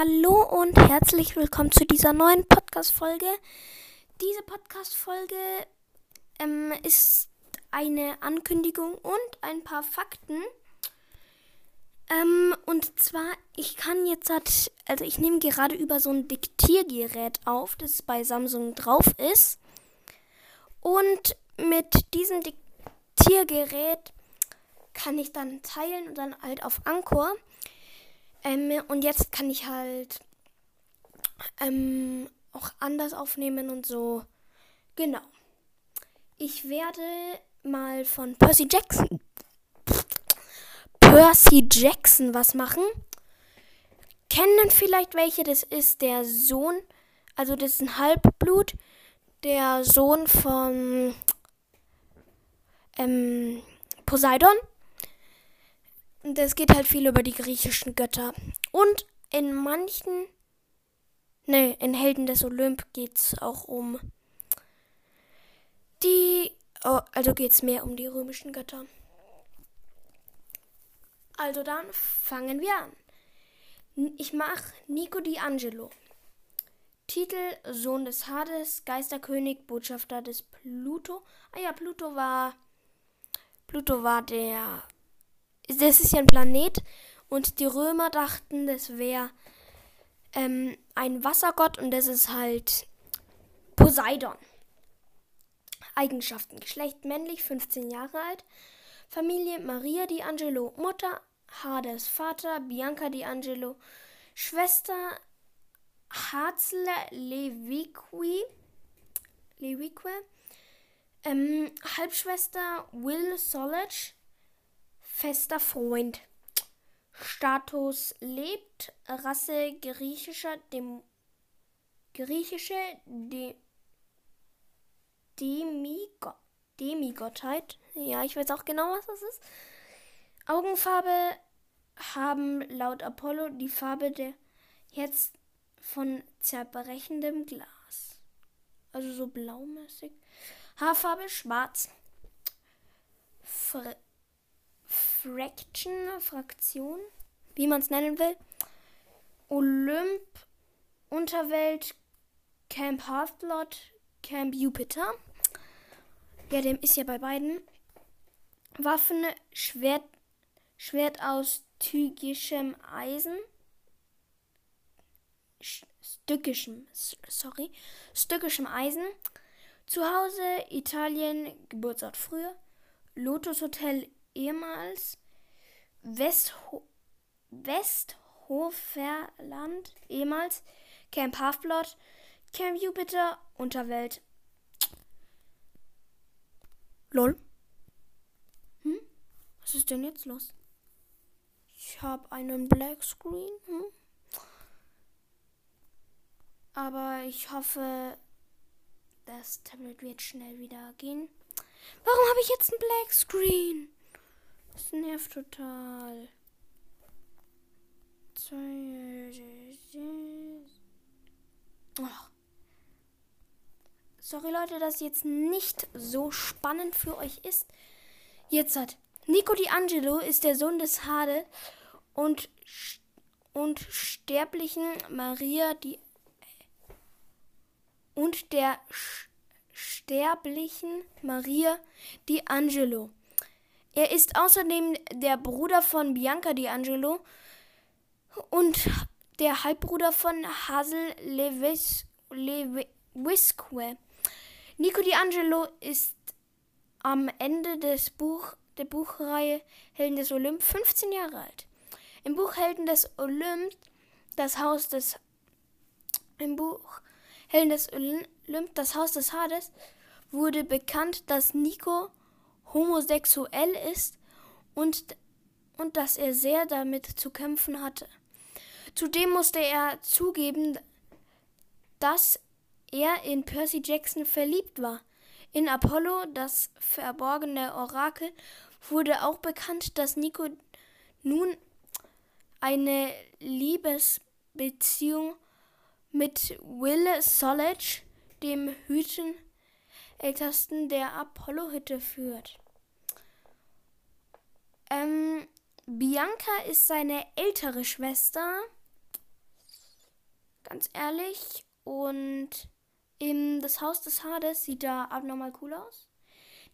Hallo und herzlich willkommen zu dieser neuen Podcast-Folge. Diese Podcast-Folge ähm, ist eine Ankündigung und ein paar Fakten. Ähm, und zwar, ich kann jetzt, halt, also ich nehme gerade über so ein Diktiergerät auf, das bei Samsung drauf ist. Und mit diesem Diktiergerät kann ich dann teilen und dann halt auf Anchor. Ähm, und jetzt kann ich halt ähm, auch anders aufnehmen und so. Genau. Ich werde mal von Percy Jackson. Percy Jackson was machen. Kennen vielleicht welche? Das ist der Sohn. Also, das ist ein Halbblut. Der Sohn von ähm, Poseidon. Und es geht halt viel über die griechischen Götter. Und in manchen, ne, in Helden des Olymp geht es auch um die, oh, also es mehr um die römischen Götter. Also dann fangen wir an. Ich mache Nico D'Angelo. Titel Sohn des Hades, Geisterkönig, Botschafter des Pluto. Ah ja, Pluto war Pluto war der das ist ja ein Planet und die Römer dachten, das wäre ähm, ein Wassergott und das ist halt Poseidon. Eigenschaften: Geschlecht männlich, 15 Jahre alt. Familie Maria D'Angelo, Mutter Hades, Vater Bianca D'Angelo, Schwester Harzle Leviqui, Levique, ähm, Halbschwester Will Solage, fester Freund. Status lebt, Rasse griechischer, dem griechische De, Demigo, Demigottheit. Ja, ich weiß auch genau, was das ist. Augenfarbe haben laut Apollo die Farbe der jetzt von zerbrechendem Glas. Also so blaumäßig. Haarfarbe schwarz. Fr Fraction, Fraktion, wie man es nennen will. Olymp, Unterwelt, Camp Half-Blood, Camp Jupiter. Ja, dem ist ja bei beiden. Waffen, Schwert, Schwert aus tygischem Eisen. Stückischem, sorry, stückischem Eisen. Zuhause Italien, Geburtsort früher. Lotus Hotel ehemals Westho Westhoferland, ehemals Camp Halfblood, Camp Jupiter, Unterwelt. Lol. Hm? Was ist denn jetzt los? Ich habe einen Black Screen. Hm? Aber ich hoffe, das Tablet wird schnell wieder gehen. Warum habe ich jetzt einen Black Screen? Das nervt total. Sorry Leute, dass jetzt nicht so spannend für euch ist. Jetzt hat Nico D'Angelo ist der Sohn des Hade und, und sterblichen Maria die und der sterblichen Maria D'Angelo. Er ist außerdem der Bruder von Bianca D'Angelo und der Halbbruder von Hazel Levis, Lewisque. Nico D'Angelo ist am Ende des Buch, der Buchreihe Helden des Olymp 15 Jahre alt. Im Buch Helden des Olymp, das Haus des im Buch Helden des Olymp, das Haus des Hades, wurde bekannt, dass Nico homosexuell ist und, und dass er sehr damit zu kämpfen hatte. Zudem musste er zugeben, dass er in Percy Jackson verliebt war. In Apollo, das verborgene Orakel, wurde auch bekannt, dass Nico nun eine Liebesbeziehung mit Will Solage, dem Hüten ältesten der Apollo-Hütte führt. Ähm, Bianca ist seine ältere Schwester. ganz ehrlich. Und im, das Haus des Hades sieht da abnormal cool aus.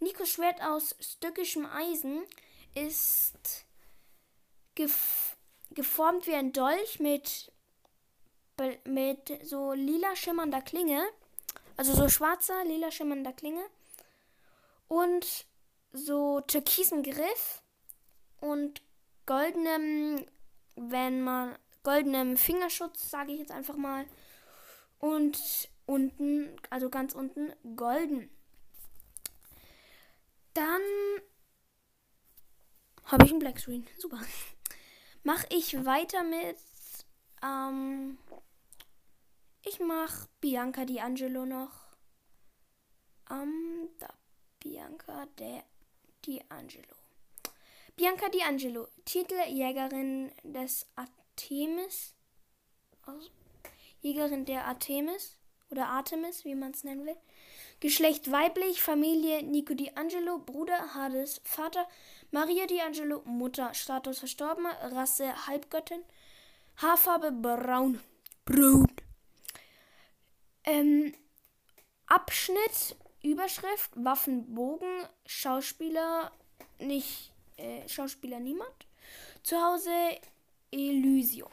Nikos Schwert aus stückischem Eisen ist gef geformt wie ein Dolch mit, mit so lila schimmernder Klinge. Also so schwarzer, lila schimmernder Klinge. Und so türkisen Griff. Und goldenem, wenn man, goldenem Fingerschutz, sage ich jetzt einfach mal. Und unten, also ganz unten, golden. Dann habe ich einen Black Screen. Super. Mache ich weiter mit. Ähm, ich mache Bianca D'Angelo noch. Ähm, da. Bianca De D'Angelo. Bianca D'Angelo, Titeljägerin des Artemis. Also, Jägerin der Artemis oder Artemis, wie man es nennen will. Geschlecht weiblich, Familie Nico D'Angelo, Bruder Hades, Vater Maria D'Angelo, Mutter, Status verstorben, Rasse Halbgöttin, Haarfarbe braun. Braun. Ähm, Abschnitt, Überschrift, Waffenbogen, Schauspieler, nicht, äh, Schauspieler niemand. Zu Hause Elysium.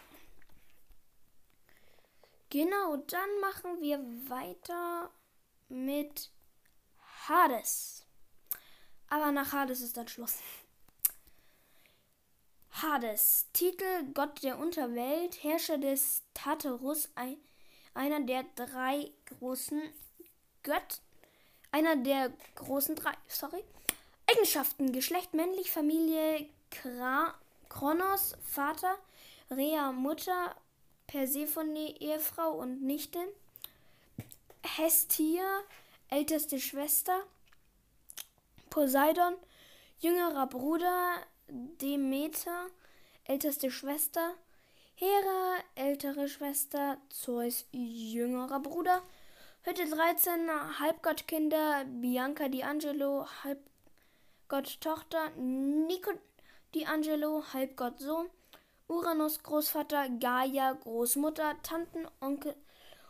Genau, dann machen wir weiter mit Hades. Aber nach Hades ist dann Schluss. Hades, Titel Gott der Unterwelt, Herrscher des Tartarus, ein, einer der drei großen Gött, einer der großen drei, sorry. Eigenschaften, Geschlecht männlich, Familie Kra Kronos, Vater, Rea, Mutter, Persephone, Ehefrau und Nichte. Hestia, älteste Schwester, Poseidon, jüngerer Bruder, Demeter, älteste Schwester, Hera, ältere Schwester, Zeus, jüngerer Bruder, Hütte 13, Halbgottkinder, Bianca D'Angelo, Halbgotttochter, Nico D'Angelo, Halbgottsohn, Uranus Großvater, Gaia Großmutter, Tanten, Onkel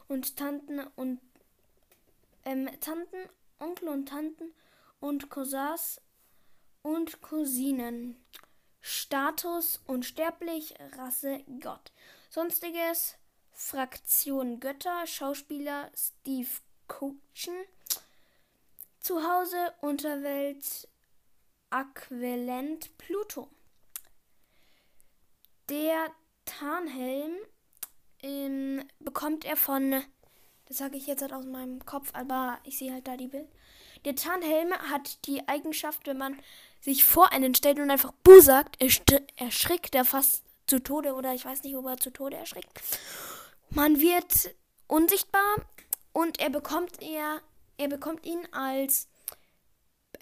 und Tanten und ähm, Tanten, Onkel und Tanten und Cousins und Cousinen. Status unsterblich, Rasse Gott. Sonstiges Fraktion Götter, Schauspieler Steve Coachen. Zuhause Unterwelt Aquilent Pluto. Der Tarnhelm ähm, bekommt er von das sage ich jetzt halt aus meinem Kopf, aber ich sehe halt da die Bild. Der Tarnhelm hat die Eigenschaft, wenn man sich vor einen stellt und einfach Bu sagt, erschrickt er fast zu Tode oder ich weiß nicht, ob er zu Tode erschrickt. Man wird unsichtbar und er bekommt er, er bekommt ihn als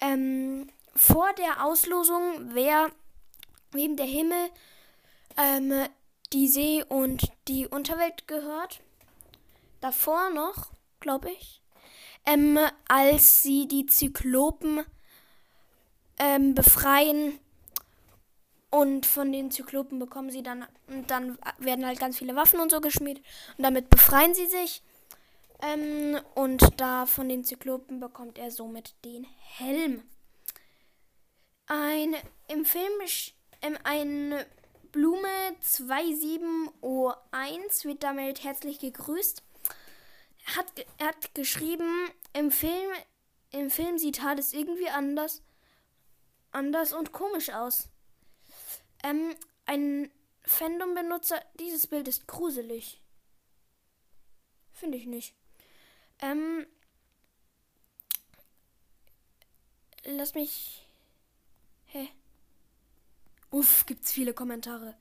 ähm, vor der Auslosung, wer wem der Himmel, ähm, die See und die Unterwelt gehört davor noch, glaube ich, ähm, als sie die Zyklopen ähm, befreien und von den Zyklopen bekommen sie dann, und dann werden halt ganz viele Waffen und so geschmiedet und damit befreien sie sich. Ähm, und da von den Zyklopen bekommt er somit den Helm. Ein im Film ähm, ein Blume 27O1 wird damit herzlich gegrüßt hat, er hat geschrieben, im Film, im Film sieht Hades irgendwie anders, anders und komisch aus. Ähm, ein Fandom-Benutzer, dieses Bild ist gruselig. Finde ich nicht. Ähm, lass mich. Hä? Uff, gibt's viele Kommentare.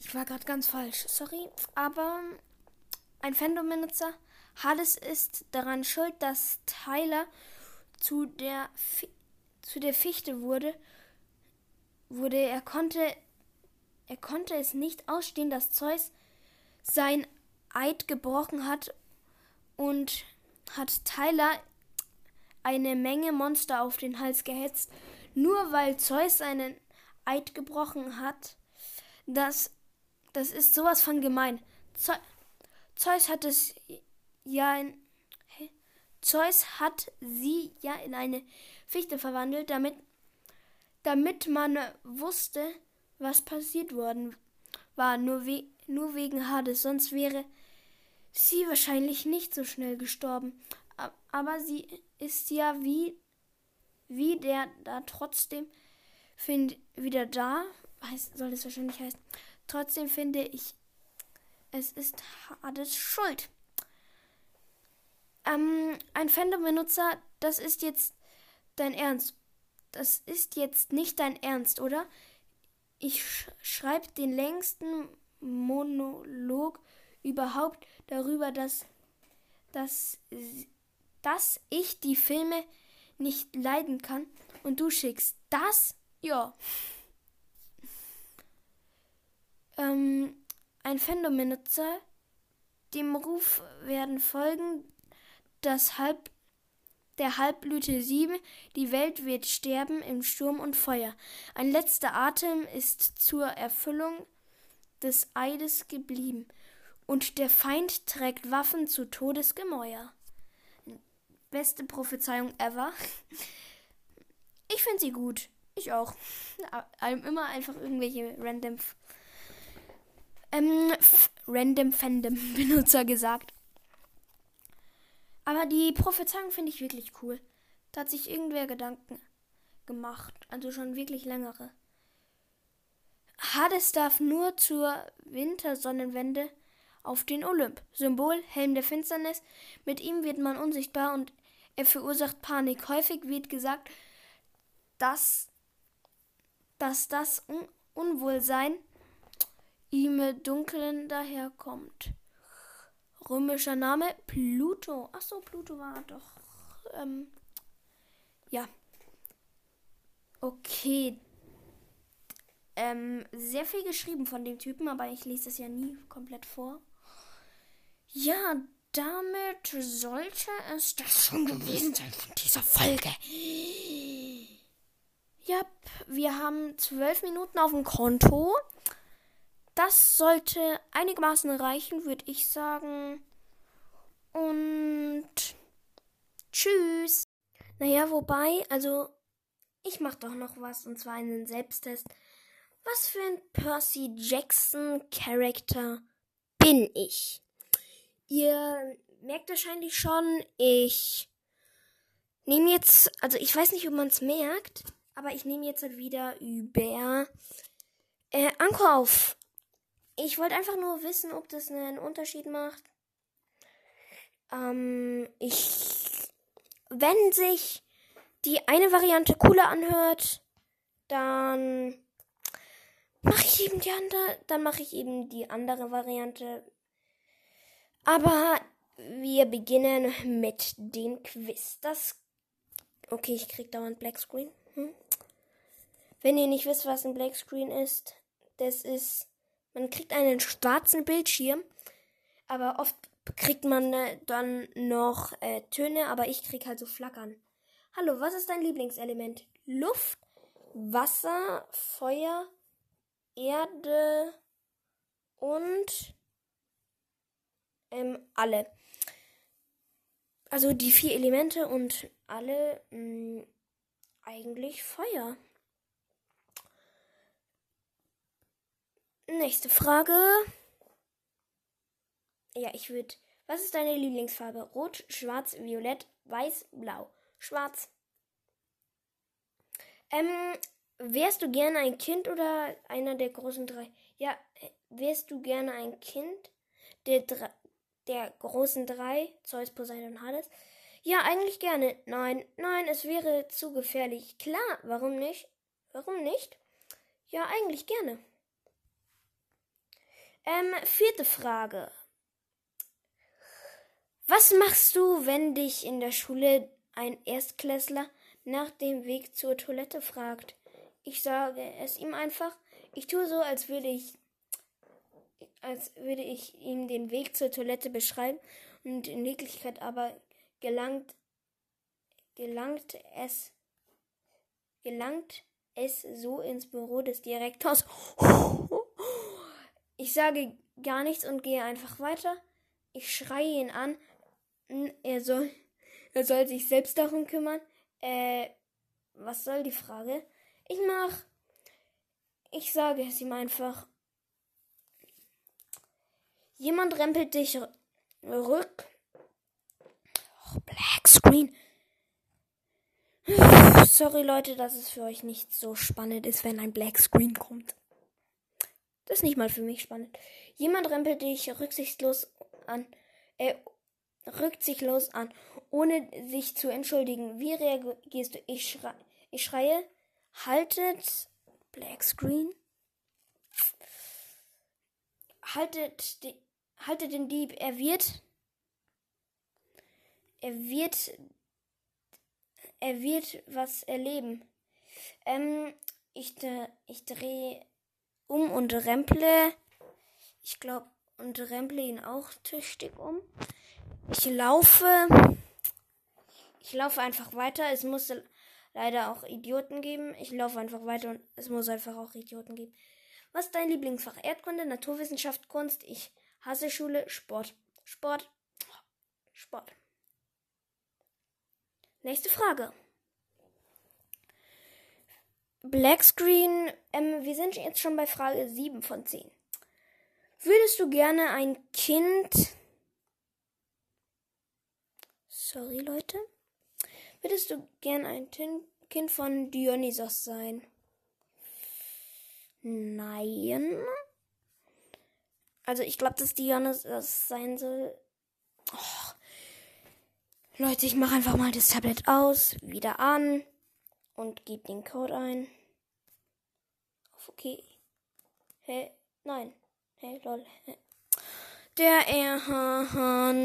Ich war gerade ganz falsch, sorry. Aber ein Fandom-Benutzer Hades ist daran schuld, dass Tyler zu der, zu der Fichte wurde, wurde. Er konnte, er konnte es nicht ausstehen, dass Zeus sein Eid gebrochen hat und hat Tyler eine Menge Monster auf den Hals gehetzt, nur weil Zeus seinen Eid gebrochen hat. Das, das ist sowas von gemein. Zeus Zeus hat es ja in. Zeus hat sie ja in eine Fichte verwandelt, damit, damit man wusste, was passiert worden war, nur, we nur wegen Hades. Sonst wäre sie wahrscheinlich nicht so schnell gestorben. Aber sie ist ja wie, wie der da trotzdem find, wieder da. Heißt, soll es wahrscheinlich heißen. Trotzdem finde ich, es ist Hades Schuld. Ähm, ein Fandom-Benutzer, das ist jetzt dein Ernst. Das ist jetzt nicht dein Ernst, oder? Ich sch schreibe den längsten Monolog überhaupt darüber, dass, dass, dass ich die Filme nicht leiden kann und du schickst das? Ja. Ähm, ein Fandom-Benutzer, dem Ruf werden folgen, das Halb der Halbblüte 7, die Welt wird sterben im Sturm und Feuer. Ein letzter Atem ist zur Erfüllung des Eides geblieben, und der Feind trägt Waffen zu Todesgemäuer. Beste Prophezeiung ever. Ich finde sie gut. Ich auch. Immer einfach irgendwelche random ähm, random Fandom Benutzer gesagt. Aber die Prophezeiung finde ich wirklich cool. Da hat sich irgendwer Gedanken gemacht. Also schon wirklich längere. Hades darf nur zur Wintersonnenwende auf den Olymp. Symbol Helm der Finsternis. Mit ihm wird man unsichtbar und er verursacht Panik. Häufig wird gesagt, dass, dass das Un Unwohlsein ihm dunkeln daherkommt römischer Name Pluto. Ach so, Pluto war doch. Ähm, ja. Okay. Ähm, sehr viel geschrieben von dem Typen, aber ich lese es ja nie komplett vor. Ja, damit sollte es das schon gewesen sein von dieser Folge. Ja, wir haben zwölf Minuten auf dem Konto. Das sollte einigermaßen reichen, würde ich sagen. Und tschüss. Naja, wobei, also ich mache doch noch was und zwar einen Selbsttest. Was für ein Percy Jackson Charakter bin ich? Ihr merkt wahrscheinlich schon, ich nehme jetzt, also ich weiß nicht, ob man es merkt, aber ich nehme jetzt halt wieder über äh, Anker auf. Ich wollte einfach nur wissen, ob das einen Unterschied macht. Ähm, ich, wenn sich die eine Variante cooler anhört, dann mache ich eben die andere, dann mache ich eben die andere Variante. Aber wir beginnen mit dem Quiz. Das, okay, ich krieg dauernd Black Screen. Hm? Wenn ihr nicht wisst, was ein Black Screen ist, das ist man kriegt einen schwarzen Bildschirm, aber oft kriegt man äh, dann noch äh, Töne, aber ich krieg halt so Flackern. Hallo, was ist dein Lieblingselement? Luft, Wasser, Feuer, Erde und ähm, alle. Also die vier Elemente und alle mh, mm, eigentlich Feuer. Nächste Frage. Ja, ich würde. Was ist deine Lieblingsfarbe? Rot, schwarz, violett, weiß, blau. Schwarz. Ähm, wärst du gerne ein Kind oder einer der großen drei? Ja, wärst du gerne ein Kind der, der großen drei? Zeus, Poseidon, Hades? Ja, eigentlich gerne. Nein, nein, es wäre zu gefährlich. Klar, warum nicht? Warum nicht? Ja, eigentlich gerne. Ähm, vierte Frage. Was machst du, wenn dich in der Schule ein Erstklässler nach dem Weg zur Toilette fragt? Ich sage es ihm einfach. Ich tue so, als würde ich, als würde ich ihm den Weg zur Toilette beschreiben und in Wirklichkeit aber gelangt, gelangt es, gelangt es so ins Büro des Direktors. Ich sage gar nichts und gehe einfach weiter. Ich schreie ihn an. Er soll, er soll sich selbst darum kümmern. Äh, was soll die Frage? Ich mach. Ich sage es ihm einfach. Jemand rempelt dich rück. Oh, Black Screen. Sorry Leute, dass es für euch nicht so spannend ist, wenn ein Black Screen kommt. Das ist nicht mal für mich spannend. Jemand rempelt dich rücksichtslos an. Er rückt sich los an, ohne sich zu entschuldigen. Wie reagierst du? Ich, schrei ich schreie. Haltet Black Screen. Haltet, die, haltet den Dieb. Er wird. Er wird. Er wird was erleben. Ähm, ich, ich drehe um und remple. Ich glaube, und remple ihn auch tüchtig um. Ich laufe. Ich laufe einfach weiter. Es muss leider auch Idioten geben. Ich laufe einfach weiter und es muss einfach auch Idioten geben. Was ist dein Lieblingsfach? Erdkunde, Naturwissenschaft, Kunst. Ich hasse Schule, Sport. Sport. Sport. Nächste Frage. Black Screen. Ähm, wir sind jetzt schon bei Frage 7 von 10. Würdest du gerne ein Kind. Sorry, Leute. Würdest du gerne ein Kind von Dionysos sein? Nein. Also ich glaube, dass Dionysos sein soll. Oh. Leute, ich mache einfach mal das Tablet aus, wieder an und gebe den Code ein. Auf okay. Hä? Hey, nein. Hey, lol. Hey. Der Erhand.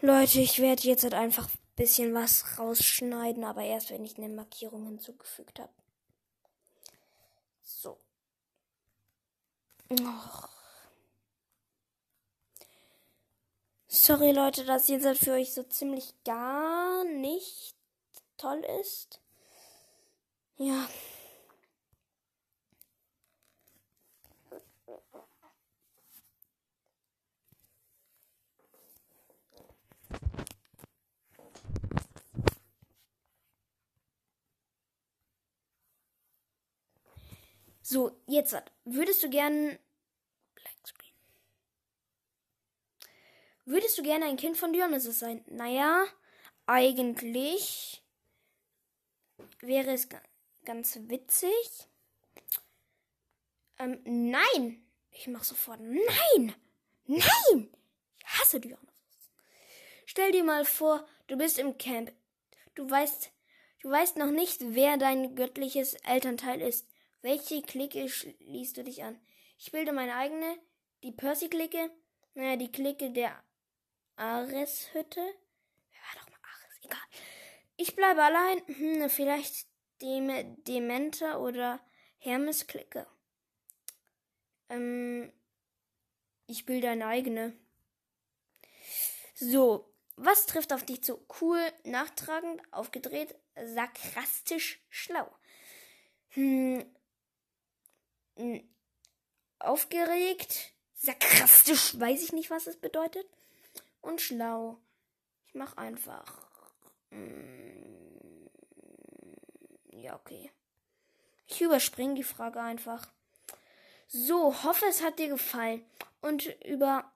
Leute, ich werde jetzt halt einfach ein bisschen was rausschneiden, aber erst wenn ich eine Markierung hinzugefügt habe. So. Sorry Leute, dass halt für euch so ziemlich gar nicht toll ist. Ja. So, jetzt würdest du gern Blackscreen. Würdest du gerne ein Kind von Dionysus sein? Naja, eigentlich wäre es ganz witzig. Ähm, nein! Ich mach sofort nein! Nein! Ich hasse Dionysus. Stell dir mal vor, du bist im Camp. Du weißt, du weißt noch nicht, wer dein göttliches Elternteil ist. Welche Clique schließt du dich an? Ich bilde meine eigene, die Percy-Clique, naja, die Clique der Ares-Hütte. Wer war doch mal Ares? Egal. Ich bleibe allein. Hm, vielleicht dem Dementer oder Hermes-Clique. Ähm, ich bilde eine eigene. So, was trifft auf dich zu? Cool, nachtragend, aufgedreht, sarkastisch, schlau. Hm, aufgeregt, sarkastisch, weiß ich nicht, was es bedeutet. Und schlau. Ich mach einfach. Mm, ja, okay. Ich überspringe die Frage einfach. So, hoffe, es hat dir gefallen. Und über.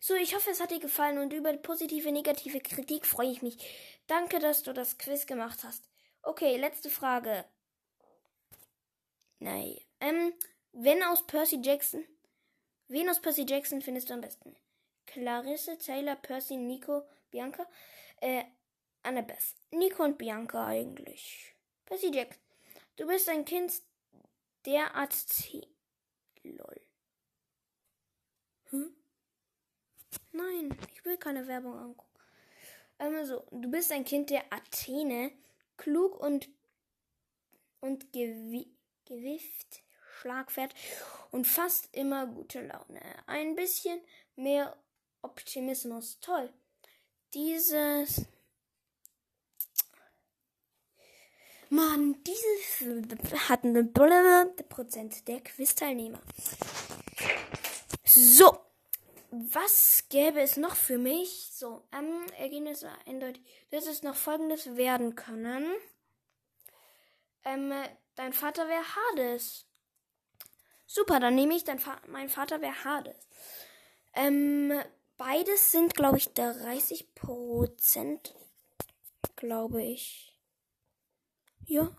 So, ich hoffe, es hat dir gefallen und über positive, negative Kritik freue ich mich. Danke, dass du das Quiz gemacht hast. Okay, letzte Frage. Nein. Ähm, wenn aus Percy Jackson. Wen aus Percy Jackson findest du am besten? Clarisse, Taylor, Percy, Nico, Bianca. Äh, Annabeth. Nico und Bianca eigentlich. Percy Jackson. Du bist ein Kind der Art T. Lol. Hm? Nein, ich will keine Werbung angucken. Ähm, so, du bist ein Kind der Athene, klug und und gewi Gewicht, Schlagwert und fast immer gute Laune. Ein bisschen mehr Optimismus. Toll. Dieses Mann, dieses hat eine Prozent der Quiz-Teilnehmer. So, was gäbe es noch für mich? So, ähm, Ergebnis eindeutig. Das ist noch folgendes werden können. Ähm, dein Vater wäre Hades. Super, dann nehme ich, dein Fa mein Vater wäre Hades. Ähm, beides sind, glaube ich, 30 Prozent. Glaube ich. Ja.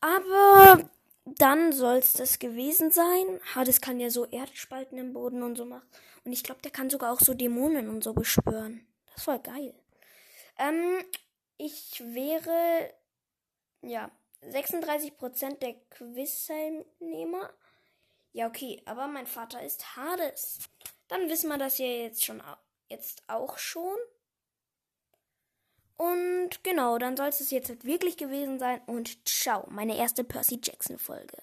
Aber dann soll es das gewesen sein. Hades kann ja so Erdspalten im Boden und so machen. Und ich glaube, der kann sogar auch so Dämonen und so beschwören. Das war geil. Ähm, ich wäre, ja, 36% der Quiz-Teilnehmer. Ja, okay, aber mein Vater ist Hades. Dann wissen wir das ja jetzt schon jetzt auch schon. Und genau, dann soll es jetzt wirklich gewesen sein. Und ciao, meine erste Percy Jackson Folge.